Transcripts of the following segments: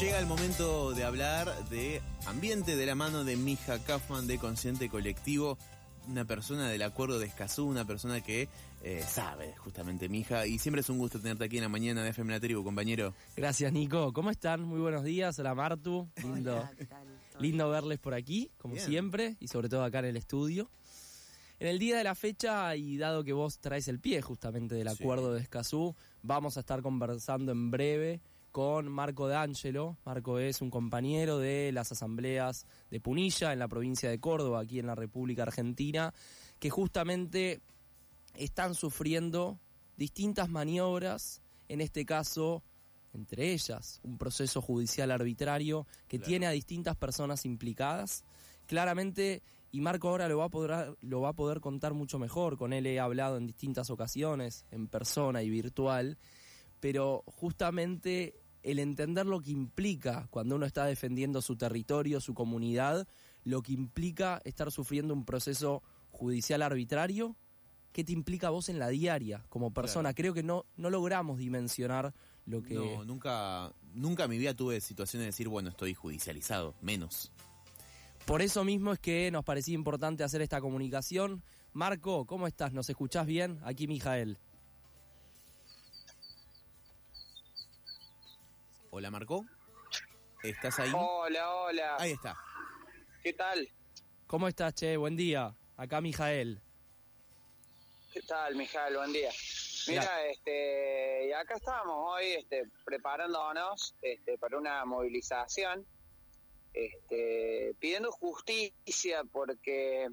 Llega el momento de hablar de ambiente de la mano de Mija Kaufman de Consciente Colectivo, una persona del acuerdo de Escazú, una persona que eh, sabe justamente Mija, y siempre es un gusto tenerte aquí en la mañana de FM La Tribu, compañero. Gracias, Nico. ¿Cómo están? Muy buenos días. Hola, Martu. Lindo, lindo verles por aquí, como Bien. siempre, y sobre todo acá en el estudio. En el día de la fecha, y dado que vos traes el pie justamente del Sí. acuerdo de Escazú, vamos a estar conversando en breve con Marco D'Angelo. Marco es un compañero de las asambleas de Punilla en la provincia de Córdoba, aquí en la República Argentina, que justamente están sufriendo distintas maniobras, en este caso, entre ellas, un proceso judicial arbitrario que Claro. tiene a distintas personas implicadas. Claramente, y Marco ahora lo va, a poder, lo va a poder contar mucho mejor, con él he hablado en distintas ocasiones, en persona y virtual, pero justamente el entender lo que implica cuando uno está defendiendo su territorio, su comunidad, lo que implica estar sufriendo un proceso judicial arbitrario, ¿qué te implica a vos en la diaria como persona? Claro. Creo que no, no logramos dimensionar lo que... No, nunca, nunca en mi vida tuve situaciones de decir, bueno, estoy judicializado, menos. Por eso mismo es que nos parecía importante hacer esta comunicación. Marco, ¿cómo estás? ¿Nos escuchás bien? Aquí Mijael. Hola, Marco. ¿Estás ahí? Hola, hola. Ahí está. ¿Qué tal? ¿Cómo estás, Che? Buen día. Acá Mijael. ¿Qué tal, Mijal? Buen día. Mira, este, y acá estamos hoy este, preparándonos este, para una movilización, este, pidiendo justicia porque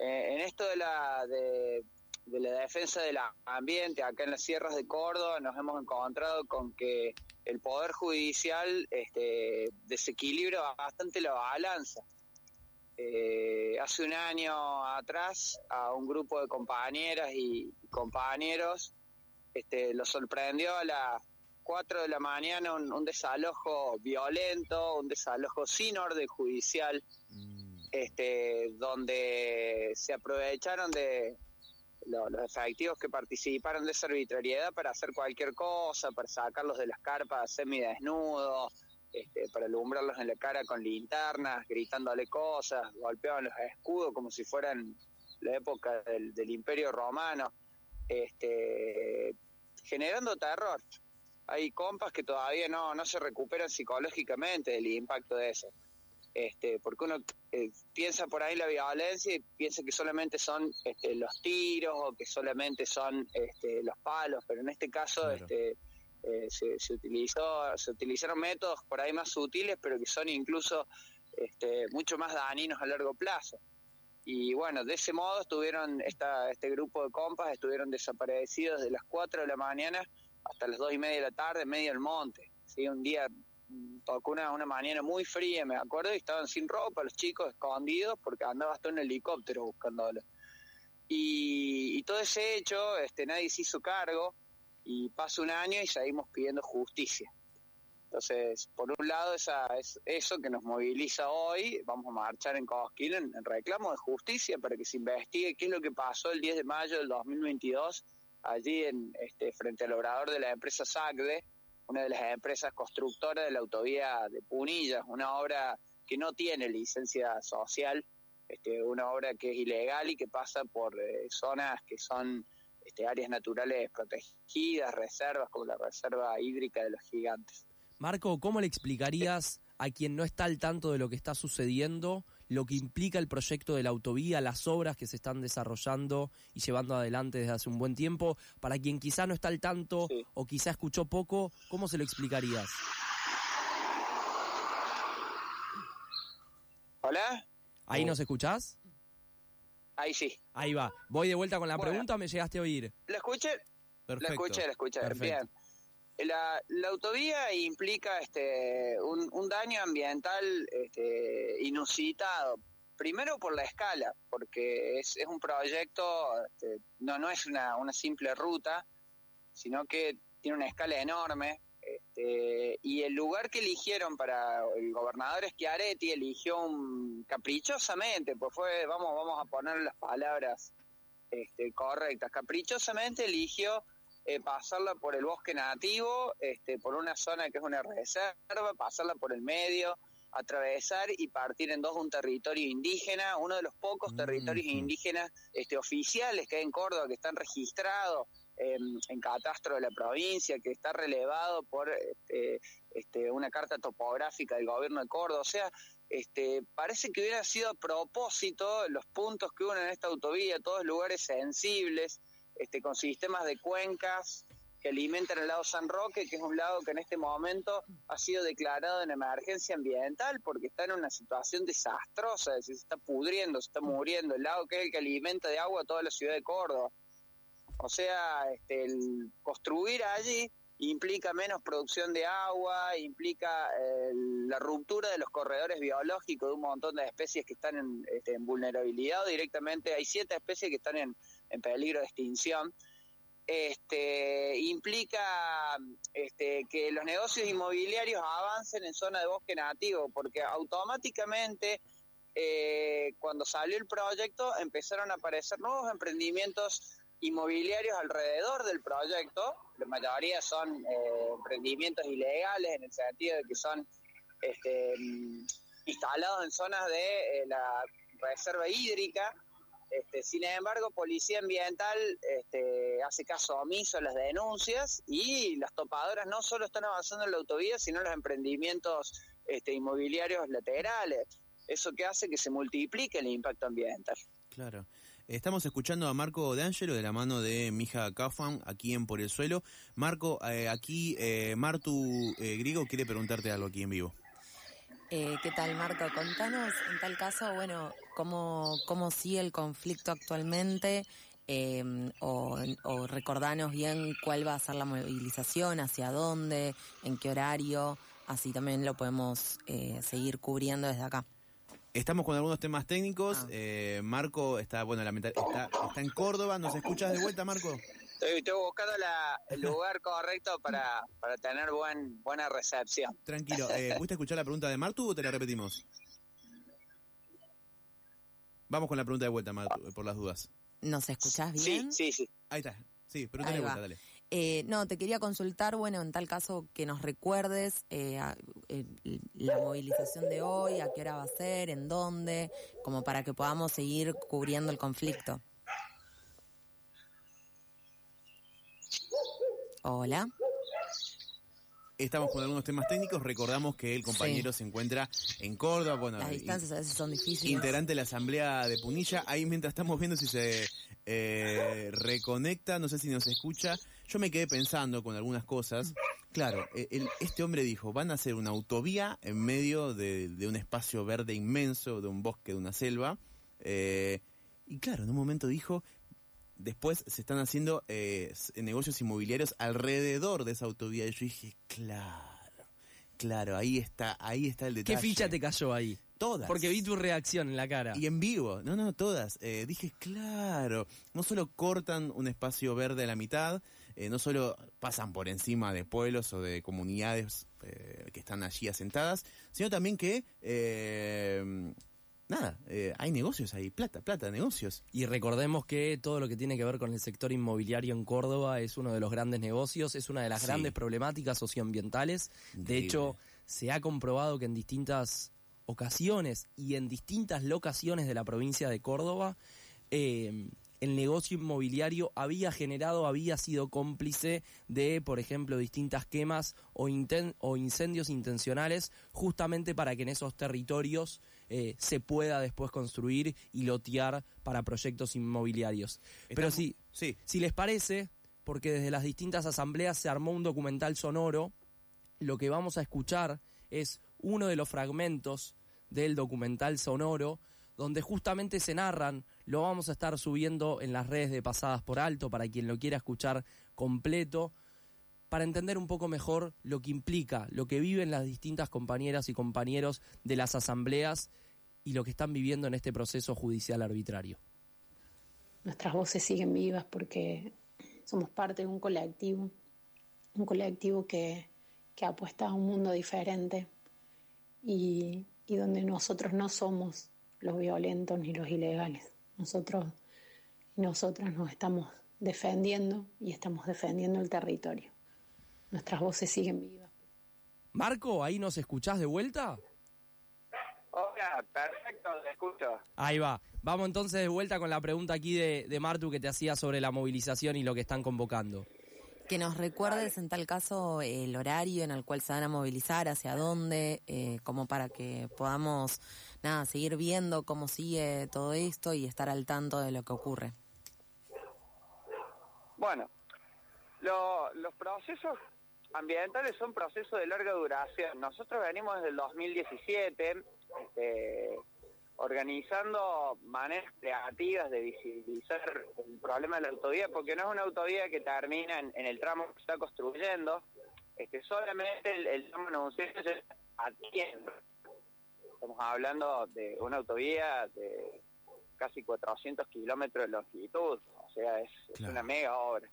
eh, en esto de la, de, de la defensa del ambiente acá en las sierras de Córdoba nos hemos encontrado con que el Poder Judicial este, desequilibra bastante la balanza. Eh, hace un año atrás a un grupo de compañeras y compañeros este, lo sorprendió a las 4 de la mañana un, un desalojo violento, un desalojo sin orden judicial, Mm, este, donde se aprovecharon de lo- los efectivos que participaron de esa arbitrariedad para hacer cualquier cosa, para sacarlos de las carpas semidesnudos, este, para alumbrarlos en la cara con linternas, gritándole cosas, golpeaban los escudos como si fueran la época del, del Imperio Romano, este, generando terror. Hay compas que todavía no, no se recuperan psicológicamente del impacto de eso. Este, porque uno eh, piensa por ahí la violencia y piensa que solamente son este, los tiros o que solamente son este, los palos, pero en este caso Claro. este, eh, se, se utilizó, se utilizaron métodos por ahí más sutiles, pero que son incluso este, mucho más dañinos a largo plazo. Y bueno, de ese modo estuvieron, esta, este grupo de compas estuvieron desaparecidos de las 4 de la mañana hasta las 2 y media de la tarde, en medio del monte. ¿sí? Un día tocó una, una mañana muy fría, me acuerdo, y estaban sin ropa los chicos escondidos porque andaba hasta un helicóptero buscándolos. Y, todo ese hecho, este, nadie se hizo cargo y pasa un año y seguimos pidiendo justicia. Entonces, por un lado, esa, es eso que nos moviliza hoy, vamos a marchar en Cosquín en, en reclamo de justicia para que se investigue qué es lo que pasó el 10 de mayo del 2022 allí en este frente al obrador de la empresa SACDE, una de las empresas constructoras de la autovía de Punilla, una obra que no tiene licencia social, este, una obra que es ilegal y que pasa por eh, zonas que son este, áreas naturales protegidas, reservas como la reserva hídrica de los gigantes. Marco, ¿cómo le explicarías a quien no está al tanto de lo que está sucediendo, lo que implica el proyecto de la autovía, las obras que se están desarrollando y llevando adelante desde hace un buen tiempo? Para quien quizá no está al tanto Sí. o quizá escuchó poco, ¿cómo se lo explicarías? ¿Hola? ¿Ahí Oh. nos escuchás? Ahí sí. Ahí va. Voy de vuelta con la Bueno. pregunta, ¿me llegaste a oír? ¿La escuché? Perfecto. La escuché, la escuché. Perfecto. Bien. La, la autovía implica este, un, daño ambiental este, inusitado. Primero por la escala, porque es, es un proyecto, este, no, no es una, una simple ruta, sino que tiene una escala enorme. Este, y el lugar que eligieron para el gobernador Schiaretti eligió un, caprichosamente, pues fue, vamos, vamos a poner las palabras este, correctas, caprichosamente eligió eh, pasarla por el bosque nativo, este, por una zona que es una reserva, pasarla por el medio, atravesar y partir en dos un territorio indígena, uno de los pocos territorios Ujú. indígenas este, oficiales que hay en Córdoba, que están registrados en, en catastro de la provincia, que está relevado por este, este, una carta topográfica del gobierno de Córdoba. O sea, este, parece que hubiera sido a propósito los puntos que unen esta autovía, todos lugares sensibles, este, con sistemas de cuencas que alimentan el lago San Roque, que es un lago que en este momento ha sido declarado en emergencia ambiental porque está en una situación desastrosa, es decir, se está pudriendo, se está muriendo, el lago que es el que alimenta de agua toda la ciudad de Córdoba. O sea, este, el construir allí implica menos producción de agua, implica eh, la ruptura de los corredores biológicos de un montón de especies que están en, este, en vulnerabilidad directamente. Hay siete especies que están en, en peligro de extinción. Este, implica este, que los negocios inmobiliarios avancen en zona de bosque nativo, porque automáticamente eh, cuando salió el proyecto empezaron a aparecer nuevos emprendimientos inmobiliarios alrededor del proyecto, la mayoría son eh, emprendimientos ilegales en el sentido de que son este, instalados en zonas de eh, la reserva hídrica. Este, sin embargo, Policía Ambiental este, hace caso omiso a las denuncias y las topadoras no solo están avanzando en la autovía, sino en los emprendimientos este, inmobiliarios laterales. Eso que hace que se multiplique el impacto ambiental. Claro. Estamos escuchando a Marco de Angelo de la mano de Mija Kaufman aquí en Por el Suelo. Marco, eh, aquí eh, Martu eh, Griego quiere preguntarte algo aquí en vivo. Eh, ¿Qué tal, Marco? Contanos, en tal caso, bueno, cómo, cómo sigue el conflicto actualmente eh, o, o recordanos bien cuál va a ser la movilización, hacia dónde, en qué horario, así también lo podemos eh, seguir cubriendo desde acá. Estamos con algunos temas técnicos. Ah. Eh, Marco está, bueno, lamenta- está, está en Córdoba. ¿Nos escuchas de vuelta, Marco? Estoy, estoy buscando la- el lugar correcto para, para tener buen, buena recepción. Tranquilo. Eh, ¿Pudiste escuchar la pregunta de Martu o te la repetimos? Vamos con la pregunta de vuelta, Martu, por las dudas. ¿Nos escuchás Sí, bien? sí, sí. Ahí está. Sí, pregunta de vuelta, dale. Eh, no, te quería consultar, bueno, en tal caso que nos recuerdes eh, a- eh, la movilización de hoy, a qué hora va a ser, en dónde, como para que podamos seguir cubriendo el conflicto. Hola. Estamos con algunos temas técnicos. Recordamos que el compañero se encuentra en Córdoba. Bueno, Las distancias a veces son difíciles. integrante de la Asamblea de Punilla. Ahí mientras estamos viendo si se eh, reconecta, no sé si nos escucha. Yo me quedé pensando con algunas cosas. Claro, el- este hombre dijo, van a hacer una autovía en medio de, de un espacio verde inmenso, de un bosque, de una selva. Eh, y claro, en un momento dijo, después se están haciendo eh, negocios inmobiliarios alrededor de esa autovía. Y yo dije, claro, claro, ahí está, ahí está el detalle. ¿Qué ficha te cayó ahí? Todas. Porque vi tu reacción en la cara. Y en vivo, no, no, todas. Eh, dije, claro, no solo cortan un espacio verde a la mitad, eh, no solo pasan por encima de pueblos o de comunidades eh, que están allí asentadas, sino también que, eh, nada, eh, hay negocios ahí, plata, plata, negocios. Y recordemos que todo lo que tiene que ver con el sector inmobiliario en Córdoba es uno de los grandes negocios, es una de las Sí. grandes problemáticas socioambientales. De hecho, se ha comprobado que en distintas ocasiones y en distintas locaciones de la provincia de Córdoba, eh, el negocio inmobiliario había generado, había sido cómplice de, por ejemplo, distintas quemas o, inten- o incendios intencionales, justamente para que en esos territorios eh, se pueda después construir y lotear para proyectos inmobiliarios. Pero sí, Sí, si les parece, porque desde las distintas asambleas se armó un documental sonoro, lo que vamos a escuchar es uno de los fragmentos del documental sonoro donde justamente se narran, lo vamos a estar subiendo en las redes de Pasadas por Alto para quien lo quiera escuchar completo, para entender un poco mejor lo que implica, lo que viven las distintas compañeras y compañeros de las asambleas y lo que están viviendo en este proceso judicial arbitrario. Nuestras voces siguen vivas porque somos parte de un colectivo, un colectivo que, apuesta a un mundo diferente y, y donde nosotros no somos los violentos ni los ilegales. Nosotros y nosotras nos estamos defendiendo y estamos defendiendo el territorio. Nuestras voces siguen vivas. Marco, ¿ahí nos escuchás de vuelta? Hola, perfecto, te escucho. Ahí va. Vamos entonces de vuelta con la pregunta aquí de, de Martu que te hacía sobre la movilización y lo que están convocando. Que nos recuerdes en tal caso el horario en el cual se van a movilizar, hacia dónde, eh, como para que podamos nada seguir viendo cómo sigue todo esto y estar al tanto de lo que ocurre. Bueno, lo- los procesos ambientales son procesos de larga duración. Nosotros venimos desde el 2017 este, organizando maneras creativas de visibilizar el problema de la autovía, porque no es una autovía que termina en, en el tramo que se está construyendo, este, solamente el, el tramo anunciado se atiende. Estamos hablando de una autovía de casi 400 kilómetros de longitud, o sea, es, una mega obra.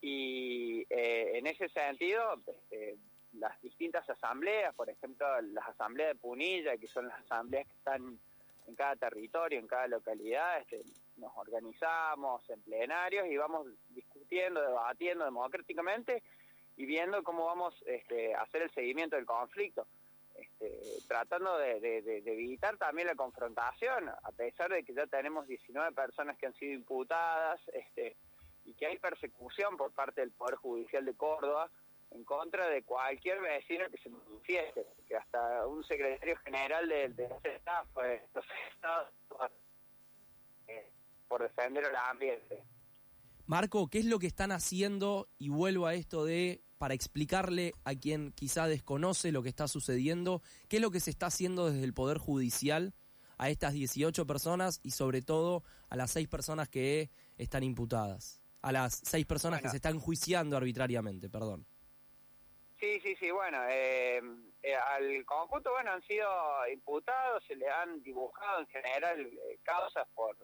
Y eh, en ese sentido, este, las distintas asambleas, por ejemplo, las asambleas de Punilla, que son las asambleas que están en cada territorio, en cada localidad, este, nos organizamos en plenarios y vamos discutiendo, debatiendo democráticamente y viendo cómo vamos este, a hacer el seguimiento del conflicto. Este, tratando de, de- de- de evitar también la confrontación, a pesar de que ya tenemos 19 personas que han sido imputadas este, y que hay persecución por parte del Poder Judicial de Córdoba en contra de cualquier vecino que se manifieste, que hasta un secretario general del de ese fue eh, por defender el ambiente. Marco, ¿qué es lo que están haciendo? Y vuelvo a esto de, para explicarle a quien quizá desconoce lo que está sucediendo, qué es lo que se está haciendo desde el Poder Judicial a estas 18 personas y sobre todo a las seis personas que están imputadas, a las seis personas que se están juiciando arbitrariamente, perdón. Sí, sí, sí, bueno, eh, eh, al conjunto, bueno, han sido imputados, se le han dibujado en general eh, causas por,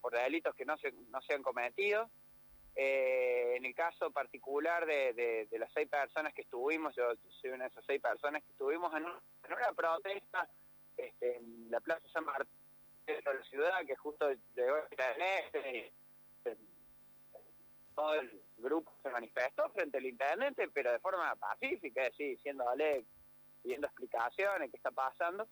por delitos que no se, no se han cometido. Eh, en el caso particular de, de- de las seis personas que estuvimos, yo soy una de esas seis personas que estuvimos en, un- en una protesta este, en la Plaza San Martín de la ciudad, que justo llegó el eh, todo el grupo se manifestó frente al intendente, pero de forma pacífica, sí, diciéndole, pidiendo explicaciones, qué está pasando.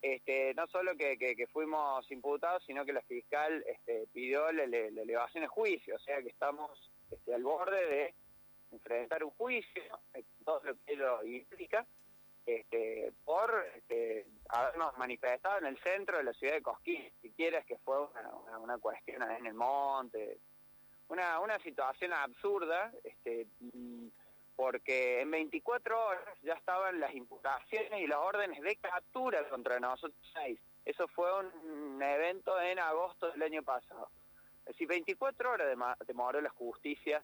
Este, no solo que, que- que fuimos imputados, sino que la fiscal este, pidió la, la- la elevación de juicio, o sea que estamos este, al borde de enfrentar un juicio, eh, todo lo que ello implica, este, por este, habernos manifestado en el centro de la ciudad de Cosquín, si quieres que fue una, una- cuestión en el monte, una, una situación absurda, este, porque en 24 horas ya estaban las imputaciones y las órdenes de captura contra nosotros seis. Eso fue un evento en agosto del año pasado. Es decir, 24 horas demoró la justicia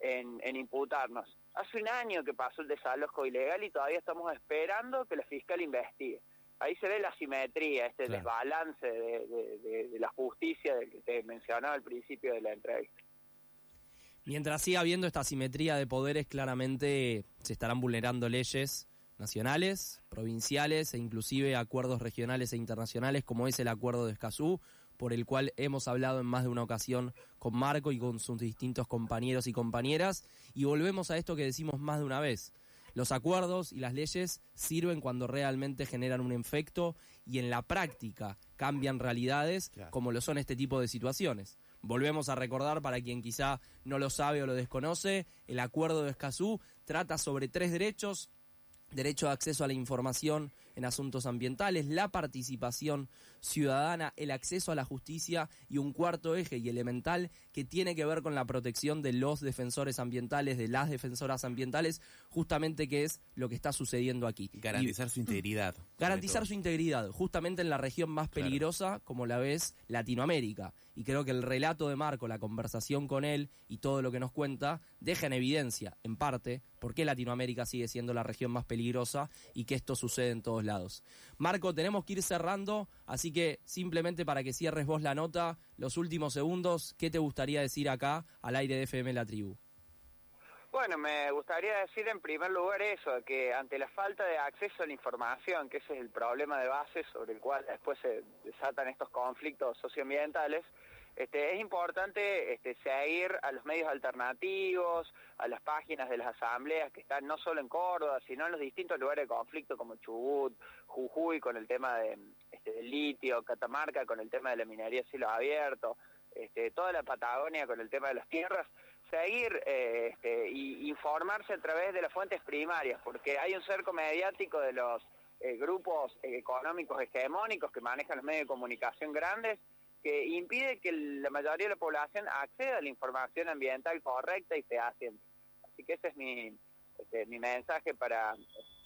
en, en imputarnos. Hace un año que pasó el desalojo ilegal y todavía estamos esperando que la fiscal investigue. Ahí se ve la simetría, este Claro. desbalance de, de- de- de la justicia del que te mencionaba al principio de la entrevista. Mientras siga habiendo esta asimetría de poderes, claramente se estarán vulnerando leyes nacionales, provinciales e inclusive acuerdos regionales e internacionales como es el acuerdo de Escazú, por el cual hemos hablado en más de una ocasión con Marco y con sus distintos compañeros y compañeras. Y volvemos a esto que decimos más de una vez. Los acuerdos y las leyes sirven cuando realmente generan un efecto y en la práctica cambian realidades Claro. como lo son este tipo de situaciones. Volvemos a recordar para quien quizá no lo sabe o lo desconoce, el acuerdo de Escazú trata sobre tres derechos, derecho de acceso a la información en asuntos ambientales, la participación ciudadana, el acceso a la justicia y un cuarto eje y elemental que tiene que ver con la protección de los defensores ambientales, de las defensoras ambientales, justamente que es lo que está sucediendo aquí. Garantizar su integridad. Garantizar su integridad, justamente en la región más peligrosa como la ves Latinoamérica. Y creo que el relato de Marco, la conversación con él y todo lo que nos cuenta, deja en evidencia, en parte, por qué Latinoamérica sigue siendo la región más peligrosa y que esto sucede en todos lados. Marco, tenemos que ir cerrando, así que simplemente para que cierres vos la nota, los últimos segundos, ¿qué te gustaría decir acá al aire de FM La Tribu? Bueno, me gustaría decir en primer lugar eso, que ante la falta de acceso a la información, que ese es el problema de base sobre el cual después se desatan estos conflictos socioambientales, este, es importante este, seguir a los medios alternativos, a las páginas de las asambleas que están no solo en Córdoba, sino en los distintos lugares de conflicto como Chubut, Jujuy con el tema de, este, litio, Catamarca con el tema de la minería a cielo abierto, este, toda la Patagonia con el tema de las tierras, seguir eh, este, y informarse a través de las fuentes primarias, porque hay un cerco mediático de los eh, grupos económicos hegemónicos que manejan los medios de comunicación grandes, que impide que la mayoría de la población acceda a la información ambiental correcta y fehaciente. Así que ese es mi, este, mi mensaje para,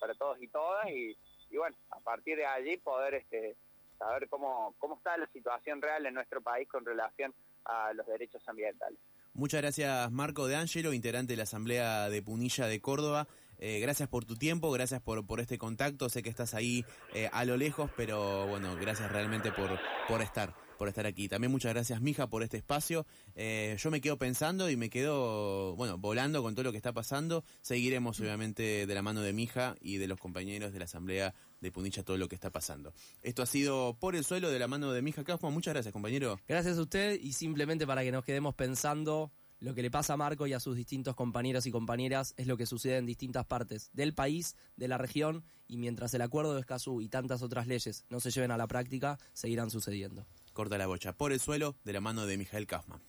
para todos y todas, y, y bueno, a partir de allí poder este, saber cómo, cómo está la situación real en nuestro país con relación a los derechos ambientales. Muchas gracias Marco de Angelo, integrante de la Asamblea de Punilla de Córdoba. Eh, gracias por tu tiempo, gracias por, por este contacto. Sé que estás ahí eh, a lo lejos, pero bueno, gracias realmente por, por estar por estar aquí. También muchas gracias, Mija, por este espacio. Eh, yo me quedo pensando y me quedo, bueno, volando con todo lo que está pasando. Seguiremos, obviamente, de la mano de Mija y de los compañeros de la Asamblea de Punilla todo lo que está pasando. Esto ha sido por el suelo de la mano de Mija Kaufman. Muchas gracias, compañero. Gracias a usted y simplemente para que nos quedemos pensando lo que le pasa a Marco y a sus distintos compañeros y compañeras es lo que sucede en distintas partes del país, de la región, y mientras el acuerdo de Escazú y tantas otras leyes no se lleven a la práctica, seguirán sucediendo. Corta la bocha por el suelo de la mano de Mijael Kaufman.